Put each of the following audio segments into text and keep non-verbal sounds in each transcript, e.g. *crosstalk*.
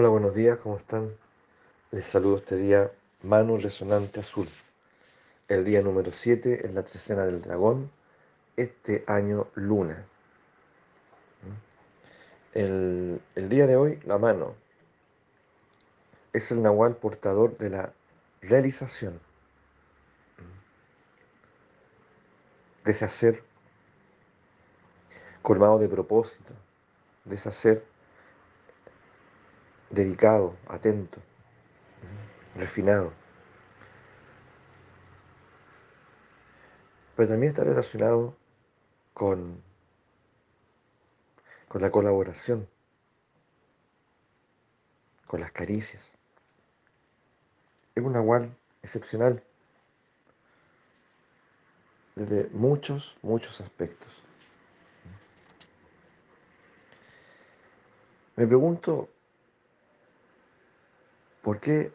Hola, buenos días, ¿cómo están? Les saludo este día Mano Resonante Azul, el día número 7 en la trecena del dragón, este año luna. El, el día de hoy, la mano. Es el nahual portador de la realización, de ese hacer colmado de propósito, de ese hacer dedicado, atento, refinado. Pero también está relacionado con, con la colaboración, con las caricias. Es un nahual excepcional desde muchos, muchos aspectos. Me pregunto ¿Por qué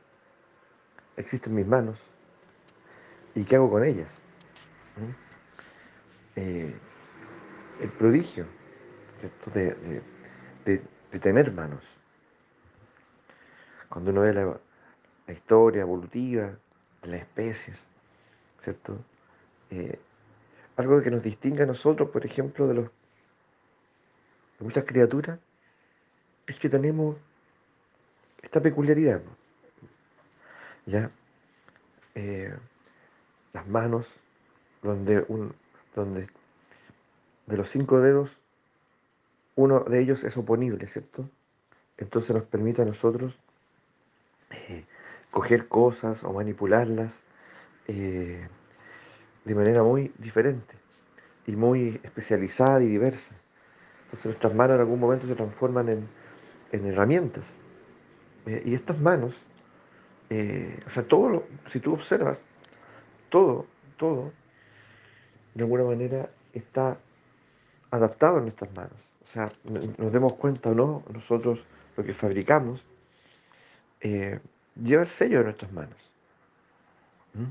existen mis manos? ¿Y qué hago con ellas? Eh, el prodigio de, tener manos. Cuando uno ve la, historia evolutiva de las especies, ¿cierto? Eh, algo que nos distingue a nosotros, por ejemplo, de muchas criaturas, es que tenemos esta peculiaridad. ¿Ya? Eh, las manos, donde, un, donde de los cinco dedos, uno de ellos es oponible, ¿cierto? Entonces nos permite a nosotros eh, coger cosas o manipularlas eh, de manera muy diferente y muy especializada y diversa. Entonces nuestras manos en algún momento se transforman en, en herramientas y estas manos, eh, o sea, todo lo, si tú observas, todo, todo, de alguna manera está adaptado en nuestras manos. O sea, nos demos cuenta o no, nosotros lo que fabricamos eh, lleva el sello de nuestras manos. ¿Mm?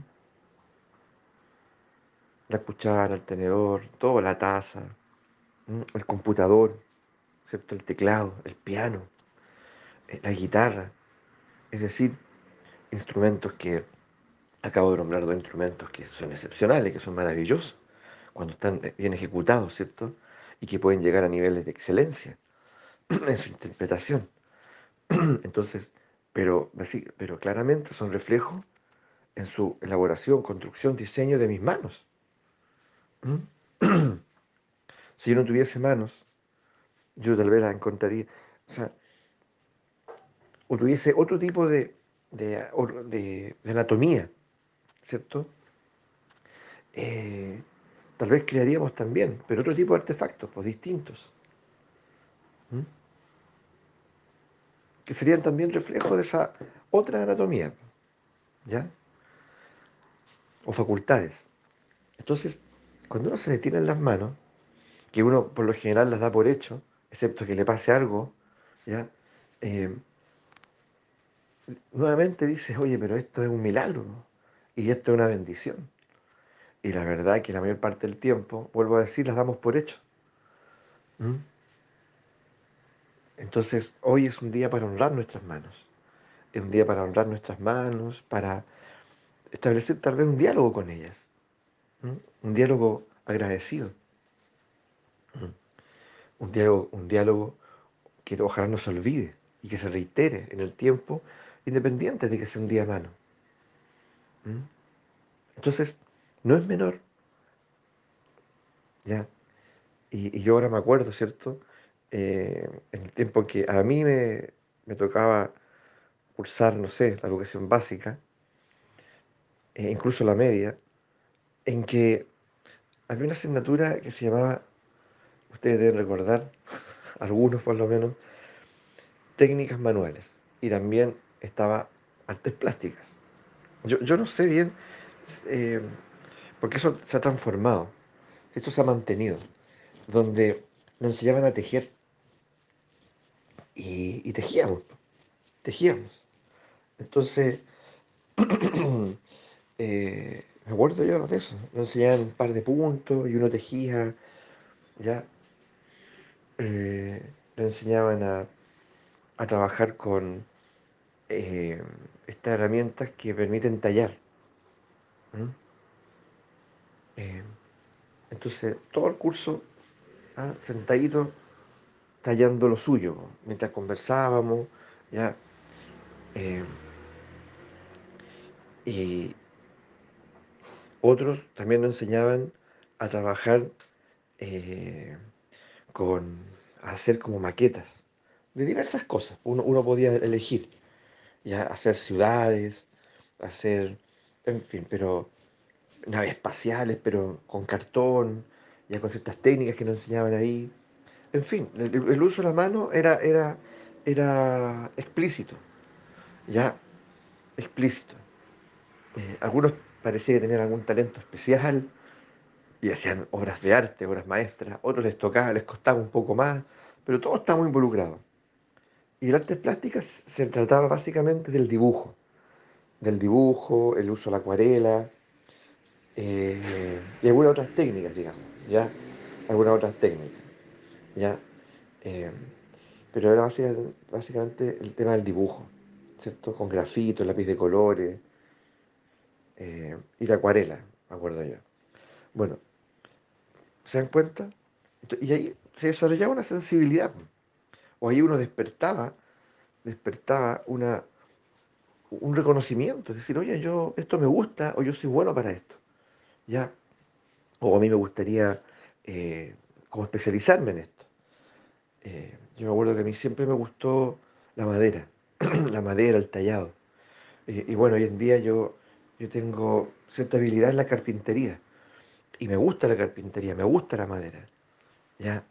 La cuchara, el tenedor, todo, la taza, el computador, ¿cierto? el teclado, el piano la guitarra, es decir, instrumentos que, acabo de nombrar dos instrumentos que son excepcionales, que son maravillosos, cuando están bien ejecutados, ¿cierto? Y que pueden llegar a niveles de excelencia *clears throat* en su interpretación. *clears throat* Entonces, pero, pero claramente son reflejos en su elaboración, construcción, diseño de mis manos. *clears throat* si yo no tuviese manos, yo tal vez las encontraría. O sea, o tuviese otro tipo de, de, anatomía, ¿cierto? Eh, tal vez crearíamos también, pero otro tipo de artefactos, pues distintos, que serían también reflejos de esa otra anatomía, ¿ya? O facultades. Entonces, cuando uno se le tiene en las manos, que uno por lo general las da por hecho, excepto que le pase algo, ¿ya? Eh, nuevamente dices, oye, pero esto es un milagro y esto es una bendición. Y la verdad es que la mayor parte del tiempo, vuelvo a decir, las damos por hecho. ¿Mm? Entonces, hoy es un día para honrar nuestras manos. Es un día para honrar nuestras manos, para establecer tal vez un diálogo con ellas. ¿Mm? Un diálogo agradecido. ¿Mm? Un diálogo, un diálogo que ojalá no se olvide y que se reitere en el tiempo independiente de que sea un día mano. ¿Mm? Entonces, no es menor. ¿Ya? Y, yo ahora me acuerdo, ¿cierto? Eh, en el tiempo en que a mí me, tocaba cursar, no sé, la educación básica, e incluso la media, en que había una asignatura que se llamaba, ustedes deben recordar, *laughs* algunos por lo menos, técnicas manuales. Y también estaba artes plásticas. Yo, no sé bien, eh, porque eso se ha transformado, esto se ha mantenido, donde nos enseñaban a tejer y, tejíamos, tejíamos. Entonces, *clears throat* eh, me acuerdo yo de eso, nos enseñaban un par de puntos y uno tejía, ya. Eh, nos enseñaban a, a trabajar con eh, estas herramientas que permiten tallar. Eh, entonces, todo el curso, ah, sentadito, tallando lo suyo, mientras conversábamos, ya. eh, y otros también nos enseñaban a trabajar con a hacer como maquetas de diversas cosas. Uno, uno podía elegir, ya hacer ciudades, hacer, en fin, pero naves espaciales, pero con cartón, ya con ciertas técnicas que nos enseñaban ahí. En fin, el, uso de la mano era, era, era explícito, ya explícito. Eh, algunos parecían tener algún talento especial y hacían obras de arte, obras maestras, otros les tocaba, les costaba un poco más, pero todo estaba muy involucrado. Y el arte plástica se trataba básicamente del dibujo, del dibujo, el uso de la acuarela eh, y algunas otras técnicas, digamos, ¿ya? Algunas otras técnicas, ¿ya? Eh, pero era básica- básicamente el tema del dibujo, ¿cierto? Con grafito, lápiz de colores eh, y la acuarela, me acuerdo yo. Bueno, ¿se dan cuenta? Y ahí se desarrollaba una sensibilidad, o ahí uno despertaba, despertaba una, un reconocimiento, es decir, oye, yo, esto me gusta, o yo soy bueno para esto, ¿ya? O a mí me gustaría eh, como especializarme en esto. Eh, yo me acuerdo que a mí siempre me gustó la madera, *clears throat* la madera, el tallado. Y, bueno, hoy en día yo, yo tengo cierta habilidad en la carpintería. Y me gusta la carpintería, me gusta la madera. ¿ya?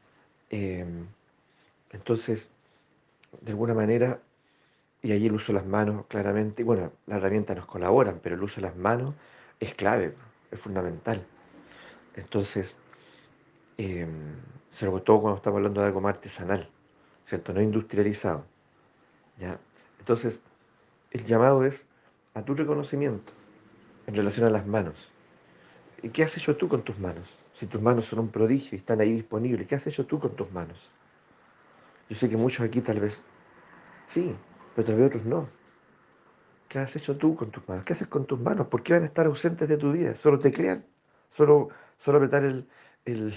Entonces, de alguna manera, y ahí el uso de las manos, claramente, y bueno, las herramientas nos colaboran, pero el uso de las manos es clave, es fundamental. Entonces, eh, sobre todo cuando estamos hablando de algo más artesanal, ¿cierto? No industrializado, ¿ya? Entonces, el llamado es a tu reconocimiento en relación a las manos. ¿Y qué has hecho tú con tus manos? Si tus manos son un prodigio y están ahí disponibles, ¿qué has hecho tú con tus manos? Yo sé que muchos aquí tal vez sí, pero tal vez otros no. ¿Qué has hecho tú con tus manos? ¿Qué haces con tus manos? ¿Por qué van a estar ausentes de tu vida? ¿Solo te crean? ¿Solo, solo apretar el, el,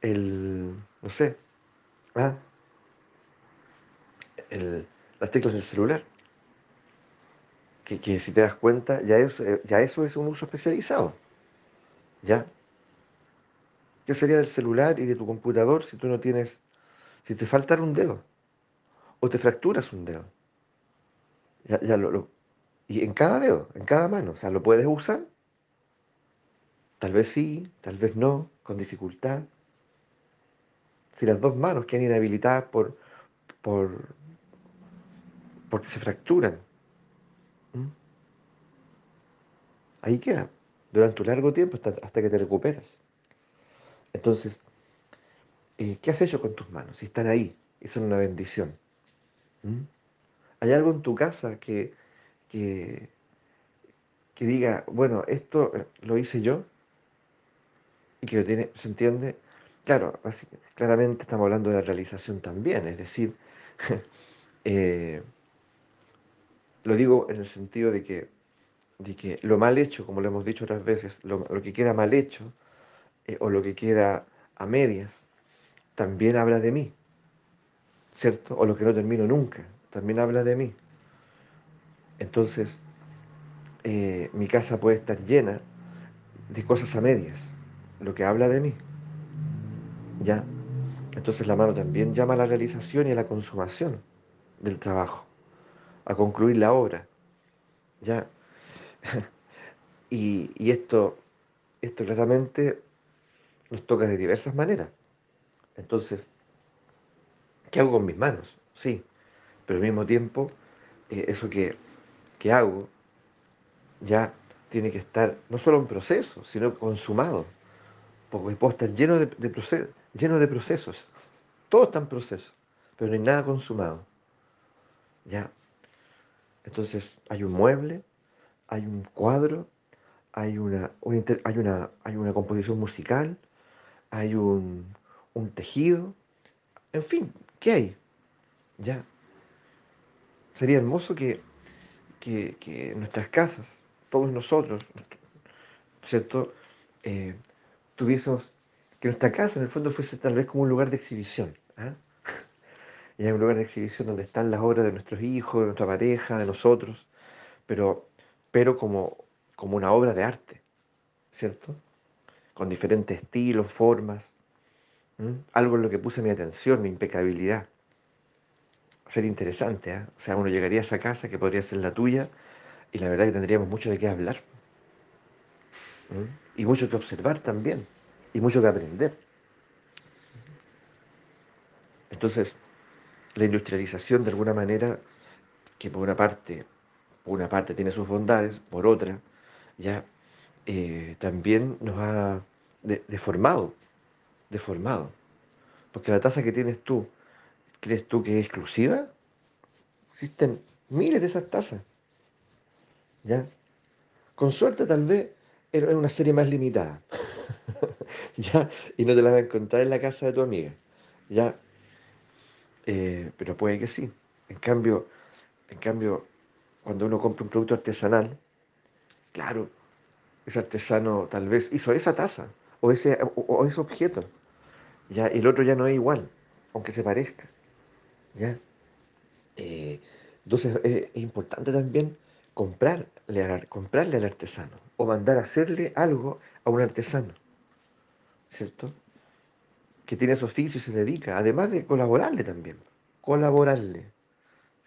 el, no sé, ah, el- las teclas del celular? Que, que si te das cuenta, ya eso, eh, ya eso es un uso especializado. ¿Ya? ¿Qué sería del celular y de tu computador si tú no tienes, si te faltara un dedo o te fracturas un dedo? Ya, lo, lo- y en cada dedo, en cada mano, o sea, lo puedes usar, tal vez sí, tal vez no, con dificultad. Si las dos manos quedan inhabilitadas por, por, porque se fracturan, ahí queda, durante un largo tiempo hasta, hasta que te recuperas. Entonces, eh, ¿qué has hecho con tus manos? Si están ahí, y son una bendición. ¿m? ¿Hay algo en tu casa que, que, diga, bueno, esto eh, lo hice yo y que lo tiene, se entiende? Claro, claramente estamos hablando de la realización también, es decir, *laughs* eh, lo digo en el sentido de que, de que lo mal hecho, como lo hemos dicho otras veces, lo, que queda mal hecho o lo que queda a medias, también habla de mí, ¿cierto? O lo que no termino nunca, también habla de mí. Entonces, eh, mi casa puede estar llena de cosas a medias, lo que habla de mí, ¿ya? Entonces la mano también llama a la realización y a la consumación del trabajo, a concluir la obra, ¿ya? *laughs* Y, esto, esto claramente nos toca de diversas maneras. Entonces, ¿qué hago con mis manos? Sí, pero al mismo tiempo, eh, eso que, que hago ya tiene que estar no solo en proceso, sino consumado, porque puedo estar lleno de, de proce- lleno de procesos, todo está en proceso, pero no hay nada consumado, ¿ya? Entonces, hay un mueble, hay un cuadro, hay una, hay una, hay una composición musical, hay un, un tejido, en fin, ¿qué hay? ¿Ya? Sería hermoso que, que, nuestras casas, todos nosotros, ¿cierto? Eh, tuviésemos, que nuestra casa en el fondo fuese tal vez como un lugar de exhibición. ¿ah? *laughs* Y hay un lugar de exhibición donde están las obras de nuestros hijos, de nuestra pareja, de nosotros, pero, pero como, como una obra de arte, ¿cierto? Con diferentes estilos, formas. ¿M? Algo en lo que puse mi atención, mi impecabilidad. Sería interesante, ¿ah? O sea, uno llegaría a esa casa que podría ser la tuya y la verdad que tendríamos mucho de qué hablar. ¿m? Y mucho que observar también. Y mucho que aprender. Entonces, la industrialización de alguna manera, que por una parte, por una parte tiene sus bondades, por otra, ya eh, también nos ha de- deformado, deformado. Porque la taza que tienes tú, ¿crees tú que es exclusiva? Existen miles de esas tazas, ¿ya? Con suerte tal vez era una serie más limitada, *laughs* ¿ya? Y no te la vas a encontrar en la casa de tu amiga, ¿ya? Eh, pero puede que sí. En cambio, en cambio, cuando uno compra un producto artesanal, claro, ese artesano tal vez hizo esa taza o ese, o ese objeto, ¿ya? El otro ya no es igual, aunque se parezca, ¿ya? Eh, entonces eh, es importante también comprarle al, comprarle al artesano o mandar a hacerle algo a un artesano, ¿cierto? Que tiene su oficio y se dedica, además de colaborarle también, colaborarle,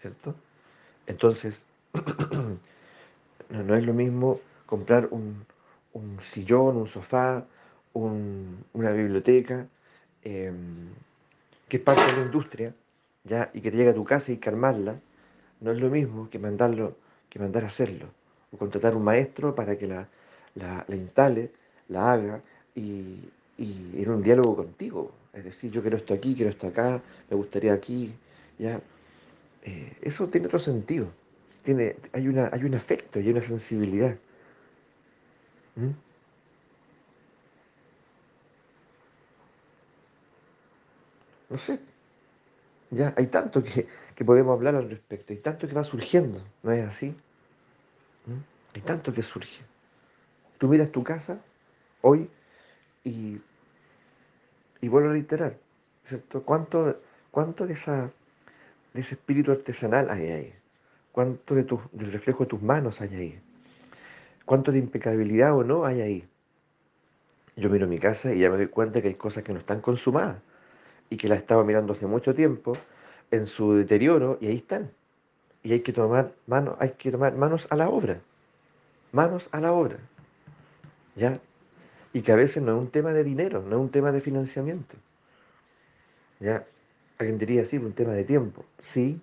¿cierto? Entonces, *clears throat* no, es lo mismo comprar un, un sillón, un sofá, un- una biblioteca, em, que es parte de la industria, ¿ya? Y que te llega a tu casa y armarla, no es lo mismo que mandarlo, que mandar a hacerlo, o contratar un maestro para que la, la- la instale, la haga, y, y en un diálogo contigo. Es decir, yo quiero esto aquí, quiero esto acá, me gustaría aquí, ¿ya? Eh, eso tiene otro sentido. Tiene, hay una, hay un afecto y una sensibilidad. ¿m? No sé, ya hay tanto que, que podemos hablar al respecto, hay tanto que va surgiendo, ¿no es así? ¿m? Hay tanto que surge. Tú miras tu casa hoy y, y vuelvo a reiterar, ¿cierto? ¿Cuánto, cuánto de, esa, de ese espíritu artesanal hay ahí? ¿Cuánto de tu, del reflejo de tus manos hay ahí? ¿Cuánto de impecabilidad o no hay ahí? Yo miro mi casa y ya me doy cuenta que hay cosas que no están consumadas y que las estaba mirando hace mucho tiempo en su deterioro y ahí están. Y hay que tomar manos, hay que tomar manos a la obra, manos a la obra, ¿ya? Y que a veces no es un tema de dinero, no es un tema de financiamiento, ¿ya? Alguien diría, sí, un tema de tiempo, sí,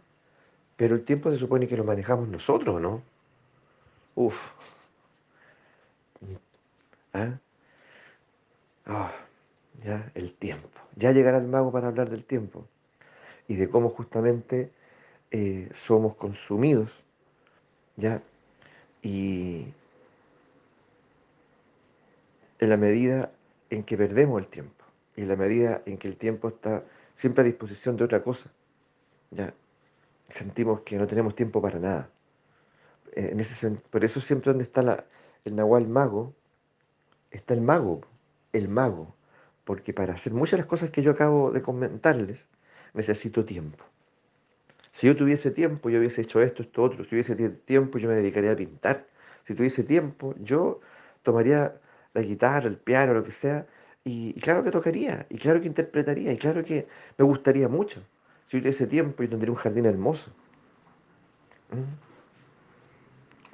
pero el tiempo se supone que lo manejamos nosotros, ¿no? Uf, ¿ah? Ah, ya, el tiempo. Ya llegará el mago para hablar del tiempo y de cómo justamente eh, somos consumidos, ¿ya? Y en la medida en que perdemos el tiempo y en la medida en que el tiempo está siempre a disposición de otra cosa, ¿ya? Sentimos que no tenemos tiempo para nada. Eh, En ese, por eso siempre donde está la- el Nahual mago, está el mago, el mago, porque para hacer muchas de las cosas que yo acabo de comentarles, necesito tiempo. Si yo tuviese tiempo, yo hubiese hecho esto, esto, otro. Si tuviese tie- tiempo, yo me dedicaría a pintar. Si tuviese tiempo, yo tomaría la guitarra, el piano, lo que sea, y, claro que tocaría, y claro que interpretaría, y claro que me gustaría mucho. Si tuviese tiempo, yo tendría un jardín hermoso. ¿m?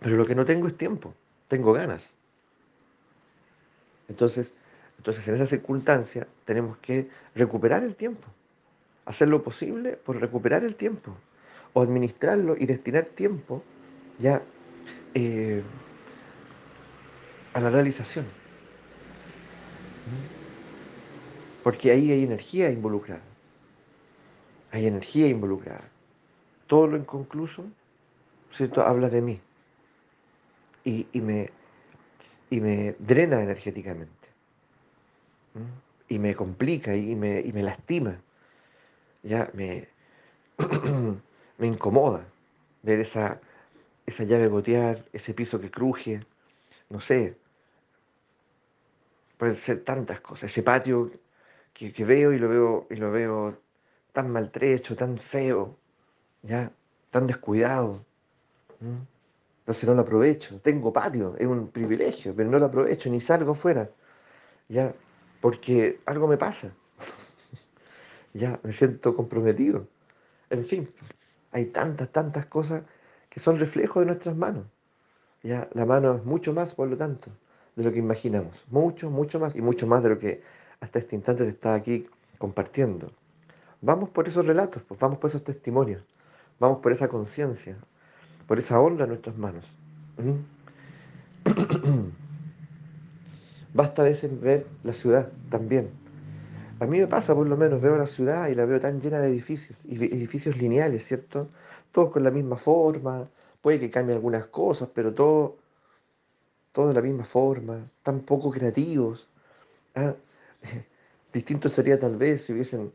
Pero lo que no tengo es tiempo, tengo ganas. Entonces, entonces en esa circunstancia tenemos que recuperar el tiempo, hacer lo posible por recuperar el tiempo, o administrarlo y destinar tiempo ya eh, a la realización. ¿m? Porque ahí hay energía involucrada, hay energía involucrada. Todo lo inconcluso, ¿cierto? Habla de mí y, y me, y me drena energéticamente. Y me complica y me, y me lastima, ya me, *clears throat* me incomoda. ver esa, esa llave gotear, ese piso que cruje, no sé, pueden ser tantas cosas, ese patio que, veo y lo veo y lo veo tan maltrecho, tan feo, ya, tan descuidado. Entonces no lo aprovecho. Tengo patio, es un privilegio, pero no lo aprovecho, ni salgo fuera, ya, porque algo me pasa, *laughs* ya, me siento comprometido. En fin, hay tantas, tantas cosas que son reflejos de nuestras manos. Ya, la mano es mucho más, por lo tanto, de lo que imaginamos. Mucho, mucho más y mucho más de lo que hasta este instante se está aquí compartiendo. Vamos por esos relatos, pues vamos por esos testimonios, vamos por esa conciencia, por esa honra en nuestras manos. ¿Mm? *clears throat* Basta a veces ver la ciudad también. A mí me pasa, por lo menos, veo la ciudad y la veo tan llena de edificios, edificios lineales, ¿cierto? Todos con la misma forma, puede que cambien algunas cosas, pero todo, todo de la misma forma, tan poco creativos. Ah, *laughs* distinto sería tal vez si hubiesen,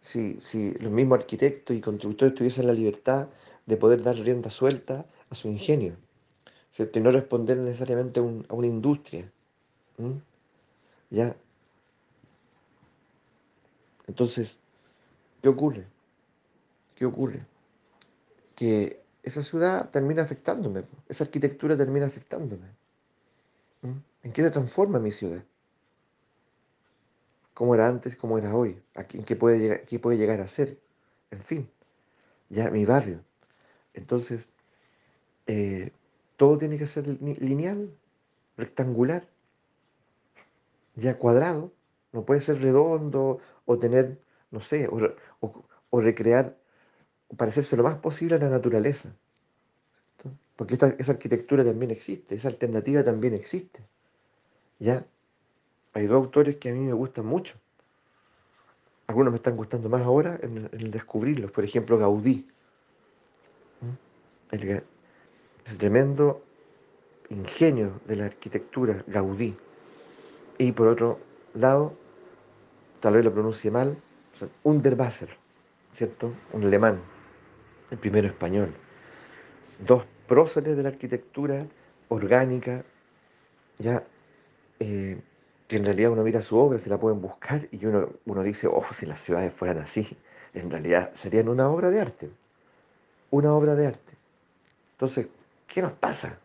si, si los mismos arquitectos y constructores tuviesen la libertad de poder dar rienda suelta a su ingenio, ¿cierto? Y no responder necesariamente a una industria. ¿M? ¿Ya? Entonces, ¿qué ocurre? ¿Qué ocurre? Que esa ciudad termina afectándome, esa arquitectura termina afectándome. ¿m? ¿En qué se transforma mi ciudad? ¿Cómo era antes, cómo era hoy? ¿A ¿En qué puede llegar, qué puede llegar a ser? En fin, ya mi barrio. Entonces, eh, todo tiene que ser li- lineal, rectangular, ya cuadrado. No puede ser redondo o tener, no sé, o, re- o- o recrear, parecerse lo más posible a la naturaleza. Porque esta, esa arquitectura también existe, esa alternativa también existe. Ya hay dos autores que a mí me gustan mucho. Algunos me están gustando más ahora en, descubrirlos. Por ejemplo, Gaudí. El tremendo ingenio de la arquitectura, Gaudí. Y por otro lado, tal vez lo pronuncie mal, o sea, Unterwasser, ¿cierto? Un alemán, el primero español. Dos próceres de la arquitectura orgánica, ya, eh, que en realidad uno mira su obra, se la pueden buscar y uno, uno dice, oh, si las ciudades fueran así, en realidad serían una obra de arte, una obra de arte. Entonces, ¿qué nos pasa?